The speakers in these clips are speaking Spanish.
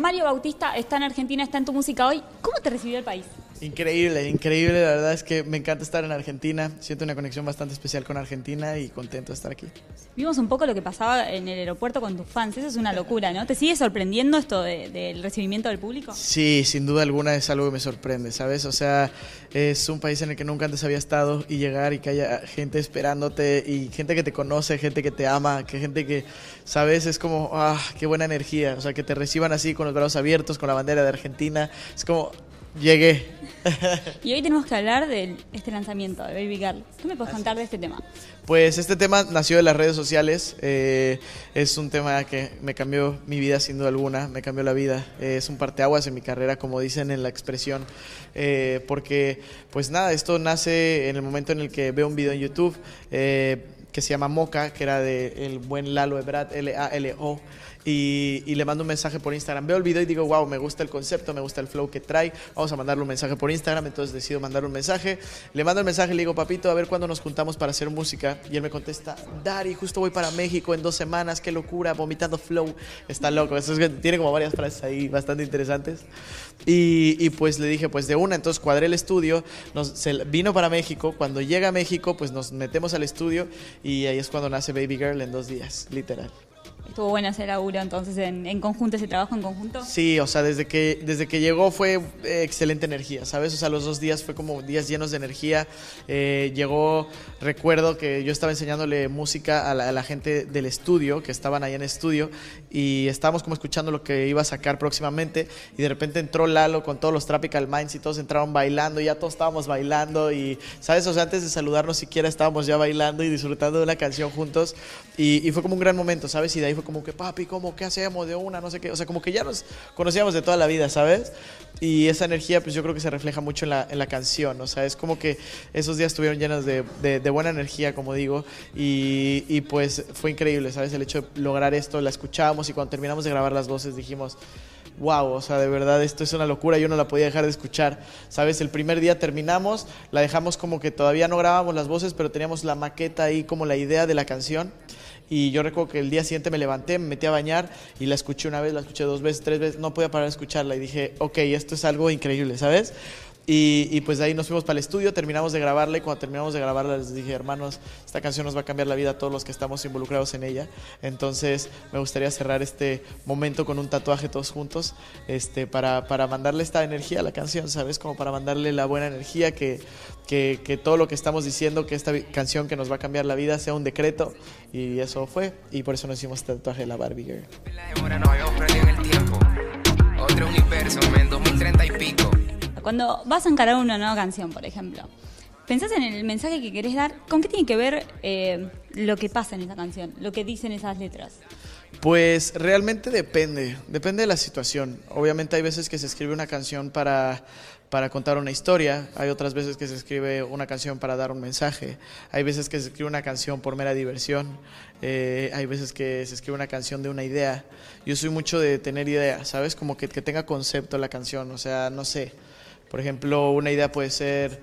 Mario Bautista está en Argentina, está en tu música hoy. ¿Cómo te recibió el país? Increíble, increíble. La verdad es que me encanta estar en Argentina. Siento una conexión bastante especial con Argentina y contento de estar aquí. Vimos un poco lo que pasaba en el aeropuerto con tus fans. Eso es una locura, ¿no? ¿Te sigue sorprendiendo esto del recibimiento del público? Sí, sin duda alguna es algo que me sorprende, ¿sabes? O sea, es un país en el que nunca antes había estado y llegar y que haya gente esperándote y gente que te conoce, gente que te ama, que gente que, ¿sabes? Es como, ah, qué buena energía. O sea, que te reciban así con los brazos abiertos, con la bandera de Argentina. Es como, Llegué. y hoy tenemos que hablar de este lanzamiento de Baby Girl. ¿Qué me puedes contar de este tema? Pues este tema nació de las redes sociales. Eh, es un tema que me cambió mi vida sin duda alguna, me cambió la vida. Eh, es un parteaguas en mi carrera, como dicen en la expresión. Eh, porque, pues nada, esto nace en el momento en el que veo un video en YouTube que se llama Moca, que era de el buen Lalo Ebrat, L-A-L-O. Y, le mando un mensaje por Instagram. Veo el video y digo, wow, me gusta el concepto, me gusta el flow que trae. Vamos a mandarle un mensaje por Instagram. Entonces decido mandarle un mensaje. Le mando el mensaje y le digo, papito, a ver cuándo nos juntamos para hacer música. Y él me contesta, Dari, justo voy para México en dos semanas, qué locura, vomitando flow. Está loco. Eso es, tiene como varias frases ahí bastante interesantes. Y, pues le dije, pues de una. Entonces cuadré el estudio. Se, vino para México. Cuando llega a México, pues nos metemos al estudio. Y ahí es cuando nace Baby Girl en dos días, literal. Estuvo buena ese laburo entonces en, conjunto, ese trabajo en conjunto. Sí, o sea, desde que, desde que llegó fue eh, excelente energía, ¿sabes? O sea, los dos días fue como días llenos de energía. Eh, llegó, recuerdo que yo estaba enseñándole música a la, gente del estudio, que estaban ahí en estudio, y estábamos como escuchando lo que iba a sacar próximamente, y de repente entró Lalo con todos los Tropical Minds y todos entraron bailando, y ya todos estábamos bailando, y, ¿sabes? O sea, antes de saludarnos siquiera estábamos ya bailando y disfrutando de una canción juntos, y, y fue como un gran momento, ¿sabes? Y de ahí fue como que, papi, ¿cómo? ¿Qué hacemos de una? No sé qué. O sea, como que ya nos conocíamos de toda la vida, ¿sabes? Y esa energía, pues yo creo que se refleja mucho en la, en la canción. O sea, es como que esos días estuvieron llenos de, de, buena energía, como digo. Y, y, pues fue increíble, ¿sabes? El hecho de lograr esto, la escuchábamos y cuando terminamos de grabar las voces dijimos, wow, o sea, de verdad esto es una locura, yo no la podía dejar de escuchar, ¿sabes? El primer día terminamos, la dejamos como que todavía no grabábamos las voces, pero teníamos la maqueta ahí como la idea de la canción y yo recuerdo que el día siguiente me levanté, me metí a bañar y la escuché una vez, la escuché dos veces, tres veces, no podía parar de escucharla y dije, ok, esto es algo increíble, ¿sabes? Y, pues de ahí nos fuimos para el estudio, terminamos de grabarla y cuando terminamos de grabarla les dije, hermanos, esta canción nos va a cambiar la vida a todos los que estamos involucrados en ella. Entonces me gustaría cerrar este momento con un tatuaje todos juntos este, para, para mandarle esta energía a la canción, ¿sabes? Como para mandarle la buena energía, que, que, que todo lo que estamos diciendo, que esta canción que nos va a cambiar la vida sea un decreto. Y eso fue, y por eso nos hicimos este tatuaje de la Barbie Girl. Otro universo en 2030 y pico. Cuando vas a encarar una nueva canción, por ejemplo, ¿pensás en el mensaje que querés dar? ¿Con qué tiene que ver eh, lo que pasa en esa canción, lo que dicen esas letras? Pues realmente depende, depende de la situación. Obviamente hay veces que se escribe una canción para, para contar una historia, hay otras veces que se escribe una canción para dar un mensaje, hay veces que se escribe una canción por mera diversión, eh, hay veces que se escribe una canción de una idea. Yo soy mucho de tener ideas, ¿sabes? Como que, que tenga concepto la canción, o sea, no sé. Por ejemplo, una idea puede ser,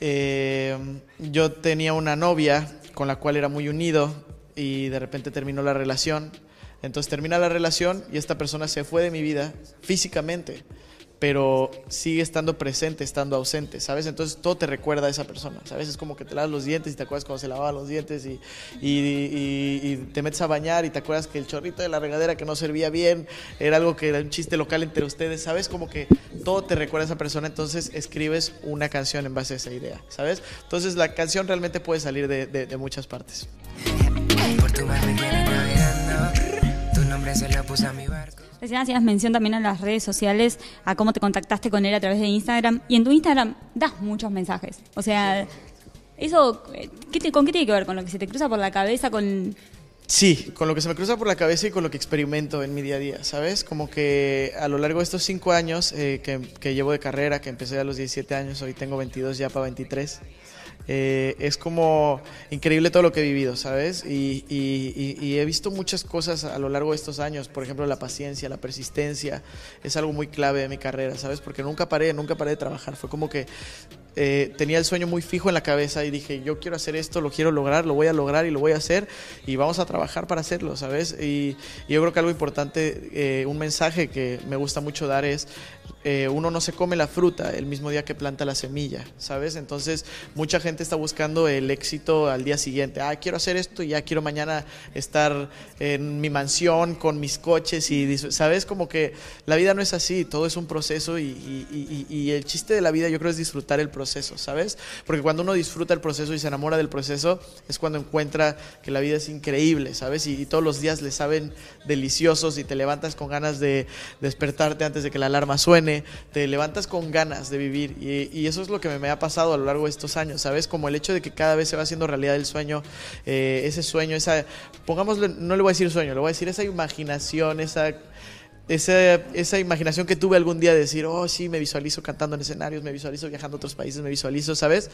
eh, yo tenía una novia con la cual era muy unido y de repente terminó la relación. Entonces termina la relación y esta persona se fue de mi vida físicamente pero sigue estando presente, estando ausente, ¿sabes? Entonces todo te recuerda a esa persona, ¿sabes? Es como que te lavas los dientes y te acuerdas cuando se lavaban los dientes y, te metes a bañar y te acuerdas que el chorrito de la regadera que no servía bien era algo que era un chiste local entre ustedes, ¿sabes? Como que todo te recuerda a esa persona, entonces escribes una canción en base a esa idea, ¿sabes? Entonces la canción realmente puede salir de, muchas partes. Por tu nombre se lo puse a mi barco. Recién hacías mención también a las redes sociales, a cómo te contactaste con él a través de Instagram. Y en tu Instagram das muchos mensajes. O sea, eso, ¿qué ¿con qué tiene que ver? ¿Con lo que se te cruza por la cabeza? ¿Con Sí, con lo que se me cruza por la cabeza y con lo que experimento en mi día a día, ¿sabes? Como que a lo largo de estos cinco años eh, que, que, llevo de carrera, que empecé a los 17 años, hoy tengo 22 ya para 23, eh, es como increíble todo lo que he vivido, ¿sabes? Y, he visto muchas cosas a lo largo de estos años, por ejemplo, la paciencia, la persistencia, es algo muy clave de mi carrera, ¿sabes? Porque nunca paré, nunca paré de trabajar, fue como que eh, tenía el sueño muy fijo en la cabeza y dije, yo quiero hacer esto, lo quiero lograr, lo voy a lograr y lo voy a hacer y vamos a trabajar para hacerlo, ¿sabes? Y, yo creo que algo importante, eh, un mensaje que me gusta mucho dar es, eh, uno no se come la fruta el mismo día que planta la semilla, ¿sabes? Entonces mucha gente está buscando el éxito al día siguiente, ah, quiero hacer esto y ya quiero mañana estar en mi mansión con mis coches y, ¿sabes? Como que la vida no es así, todo es un proceso y, y el chiste de la vida yo creo es disfrutar el proceso ¿sabes? Porque cuando uno disfruta el proceso y se enamora del proceso, es cuando encuentra que la vida es increíble, ¿sabes? Y, todos los días le saben deliciosos y te levantas con ganas de despertarte antes de que la alarma suene, te levantas con ganas de vivir. Y, eso es lo que me, ha pasado a lo largo de estos años, ¿sabes? Como el hecho de que cada vez se va haciendo realidad el sueño, eh, ese sueño, esa, pongámosle, no le voy a decir sueño, le voy a decir esa imaginación, esa esa, esa imaginación que tuve algún día de decir, oh, sí, me visualizo cantando en escenarios, me visualizo viajando a otros países, me visualizo, ¿sabes?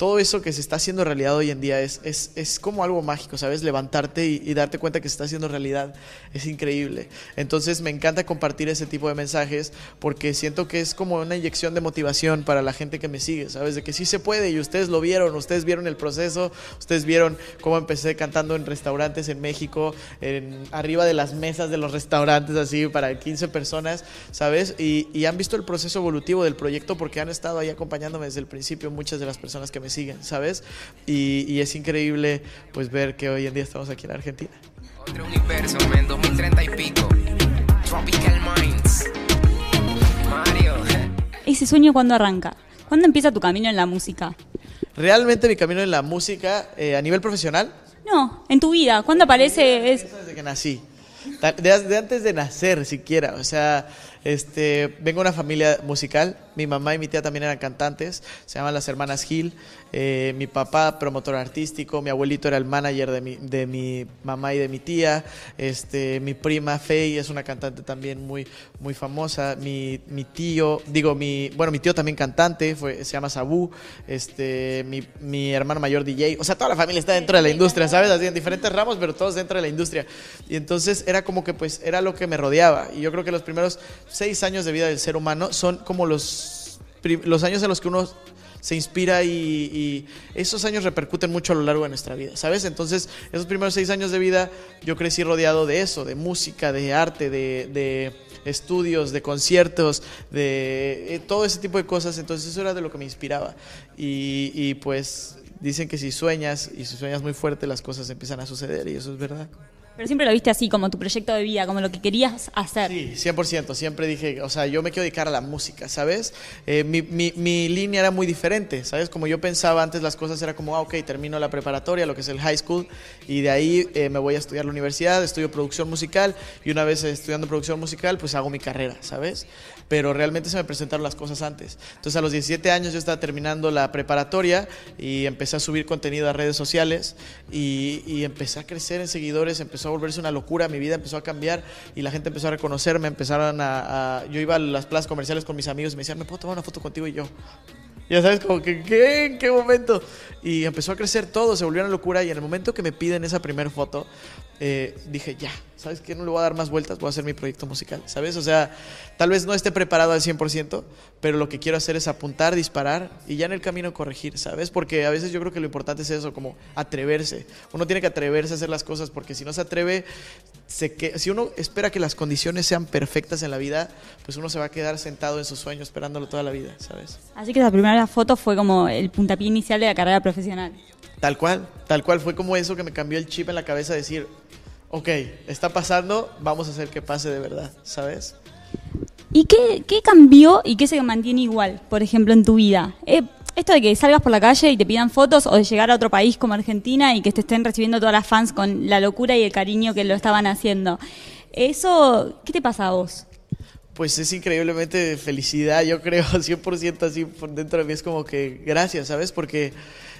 todo eso que se está haciendo realidad hoy en día es, es, es como algo mágico, ¿sabes? Levantarte y, darte cuenta que se está haciendo realidad es increíble. Entonces me encanta compartir ese tipo de mensajes porque siento que es como una inyección de motivación para la gente que me sigue, ¿sabes? De que sí se puede y ustedes lo vieron, ustedes vieron el proceso, ustedes vieron cómo empecé cantando en restaurantes en México, en, arriba de las mesas de los restaurantes así para 15 personas, ¿sabes? Y, y han visto el proceso evolutivo del proyecto porque han estado ahí acompañándome desde el principio muchas de las personas que me siguen, ¿sabes? Y, es increíble pues ver que hoy en día estamos aquí en Argentina. Otro universo, en 2030 y pico. Tropical Minds. Mario. ¿Ese sueño cuándo arranca? ¿Cuándo empieza tu camino en la música? Realmente mi camino en la música eh, a nivel profesional. No, en tu vida. ¿Cuándo aparece? Es... Desde que nací. Desde antes de nacer siquiera. O sea, este, vengo de una familia musical. Mi mamá y mi tía también eran cantantes. Se llaman las hermanas Gil. Eh, mi papá, promotor artístico. Mi abuelito era el manager de mi, de mi mamá y de mi tía. Este, mi prima Faye es una cantante también muy, muy famosa. Mi, mi tío, digo, mi, bueno, mi tío también cantante, fue, se llama Sabu. Este, mi, mi hermano mayor DJ. O sea, toda la familia está dentro de la industria, ¿sabes? Así en diferentes ramos, pero todos dentro de la industria. Y entonces era como que, pues, era lo que me rodeaba. Y yo creo que los primeros seis años de vida del ser humano son como los, los años en los que uno se inspira y, esos años repercuten mucho a lo largo de nuestra vida, ¿sabes? Entonces, esos primeros seis años de vida yo crecí rodeado de eso, de música, de arte, de, estudios, de conciertos, de eh, todo ese tipo de cosas, entonces eso era de lo que me inspiraba. Y, y pues dicen que si sueñas y si sueñas muy fuerte las cosas empiezan a suceder y eso es verdad. Pero siempre lo viste así, como tu proyecto de vida, como lo que querías hacer. Sí, 100%. Siempre dije, o sea, yo me quiero dedicar a la música, ¿sabes? Eh, mi, mi, mi, línea era muy diferente, ¿sabes? Como yo pensaba antes, las cosas era como, ah, ok, termino la preparatoria, lo que es el high school, y de ahí eh, me voy a estudiar la universidad, estudio producción musical, y una vez estudiando producción musical, pues hago mi carrera, ¿sabes? Pero realmente se me presentaron las cosas antes. Entonces, a los 17 años yo estaba terminando la preparatoria y empecé a subir contenido a redes sociales y, y empecé a crecer en seguidores, empezó volverse una locura, mi vida empezó a cambiar y la gente empezó a reconocerme, empezaron a, yo iba a las plazas comerciales con mis amigos y me decían, ¿me puedo tomar una foto contigo? Y yo, ya sabes, como que, ¿qué? ¿En qué momento? Y empezó a crecer todo, se volvió una locura y en el momento que me piden esa primera foto, eh, dije, ya, ¿sabes qué? No le voy a dar más vueltas, voy a hacer mi proyecto musical, ¿sabes? O sea, tal vez no esté preparado al 100%, pero lo que quiero hacer es apuntar, disparar y ya en el camino corregir, ¿sabes? Porque a veces yo creo que lo importante es eso, como atreverse. Uno tiene que atreverse a hacer las cosas porque si no se atreve, se que, si uno espera que las condiciones sean perfectas en la vida, pues uno se va a quedar sentado en su sueño esperándolo toda la vida, ¿sabes? Así que la primera foto fue como el puntapié inicial de la carrera profesional. Tal cual, tal cual fue como eso que me cambió el chip en la cabeza, decir, ok, está pasando, vamos a hacer que pase de verdad, ¿sabes? ¿Y qué, cambió y qué se mantiene igual, por ejemplo, en tu vida? Eh, esto de que salgas por la calle y te pidan fotos o de llegar a otro país como Argentina y que te estén recibiendo todas las fans con la locura y el cariño que lo estaban haciendo. Eso, ¿qué te pasa a vos? Pues es increíblemente felicidad, yo creo, 100% así por dentro de mí es como que gracias, ¿sabes? Porque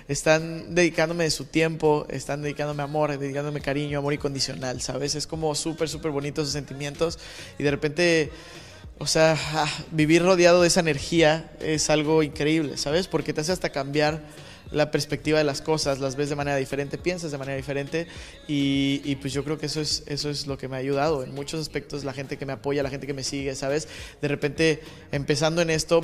están dedicándome de su tiempo, están dedicándome amor, dedicándome cariño, amor incondicional, ¿sabes? Es como súper, súper bonito esos sentimientos y de repente, o sea, ah, vivir rodeado de esa energía es algo increíble, ¿sabes? Porque te hace hasta cambiar la perspectiva de las cosas, las ves de manera diferente, piensas de manera diferente y, pues yo creo que eso es, eso es lo que me ha ayudado en muchos aspectos, la gente que me apoya, la gente que me sigue, ¿sabes? De repente, empezando en esto,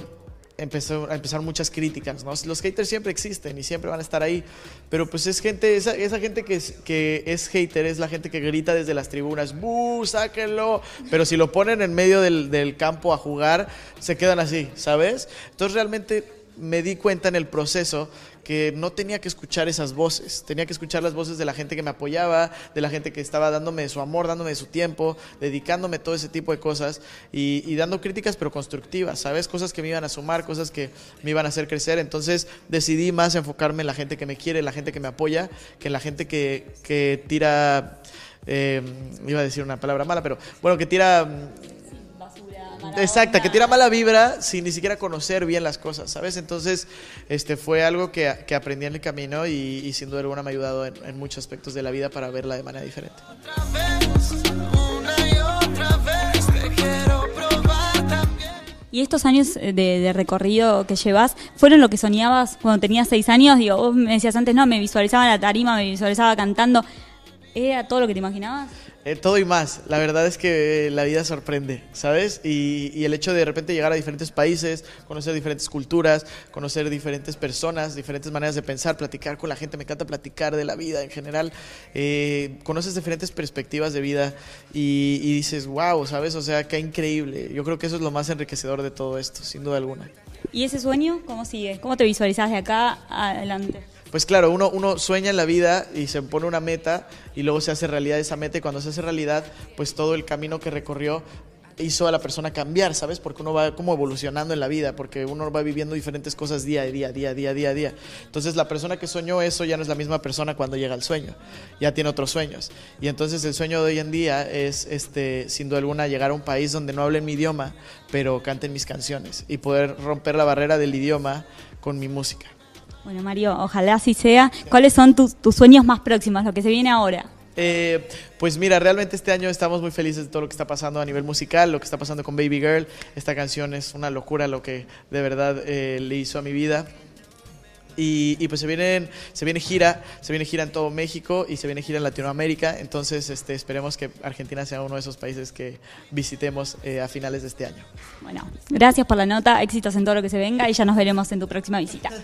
empezó a empezar muchas críticas, ¿no? Los haters siempre existen y siempre van a estar ahí, pero pues es gente, esa, esa gente que es, que es hater es la gente que grita desde las tribunas, ¡buh, sáquenlo! Pero si lo ponen en medio del, del campo a jugar, se quedan así, ¿sabes? Entonces realmente me di cuenta en el proceso que no tenía que escuchar esas voces, tenía que escuchar las voces de la gente que me apoyaba, de la gente que estaba dándome su amor, dándome su tiempo, dedicándome todo ese tipo de cosas y, dando críticas pero constructivas, ¿sabes? Cosas que me iban a sumar, cosas que me iban a hacer crecer. Entonces decidí más enfocarme en la gente que me quiere, la gente que me apoya, que en la gente que, que tira... Eh, iba a decir una palabra mala, pero bueno, que tira Exacta, que tira mala vibra sin ni siquiera conocer bien las cosas, ¿sabes? Entonces, este fue algo que, que aprendí en el camino y, sin duda alguna me ha ayudado en, muchos aspectos de la vida para verla de manera diferente. Y estos años de, recorrido que llevas, ¿fueron lo que soñabas cuando tenías seis años? Digo, vos me decías antes, no, me visualizaba en la tarima, me visualizaba cantando. ¿Era todo lo que te imaginabas? Eh, todo y más. La verdad es que la vida sorprende, ¿sabes? Y, el hecho de de repente llegar a diferentes países, conocer diferentes culturas, conocer diferentes personas, diferentes maneras de pensar, platicar con la gente. Me encanta platicar de la vida en general. Eh, conoces diferentes perspectivas de vida y, y dices, wow, ¿sabes? O sea, qué increíble. Yo creo que eso es lo más enriquecedor de todo esto, sin duda alguna. ¿Y ese sueño cómo sigue? ¿Cómo te visualizas de acá adelante? Pues claro, uno, uno sueña en la vida y se pone una meta y luego se hace realidad esa meta y cuando se hace realidad, pues todo el camino que recorrió hizo a la persona cambiar, ¿sabes? Porque uno va como evolucionando en la vida, porque uno va viviendo diferentes cosas día a día, día a día, día a día. Entonces la persona que soñó eso ya no es la misma persona cuando llega al sueño, ya tiene otros sueños. Y entonces el sueño de hoy en día es, este, sin duda alguna, llegar a un país donde no hablen mi idioma, pero canten mis canciones y poder romper la barrera del idioma con mi música. Bueno, Mario, ojalá así sea. ¿Cuáles son tus, sueños más próximos, lo que se viene ahora? Eh, pues mira, realmente este año estamos muy felices de todo lo que está pasando a nivel musical, lo que está pasando con Baby Girl. Esta canción es una locura lo que de verdad eh, le hizo a mi vida. Y, pues se vienen, se viene gira, se viene gira en todo México y se viene gira en Latinoamérica. Entonces este, esperemos que Argentina sea uno de esos países que visitemos eh, a finales de este año. Bueno, gracias por la nota, éxitos en todo lo que se venga y ya nos veremos en tu próxima visita.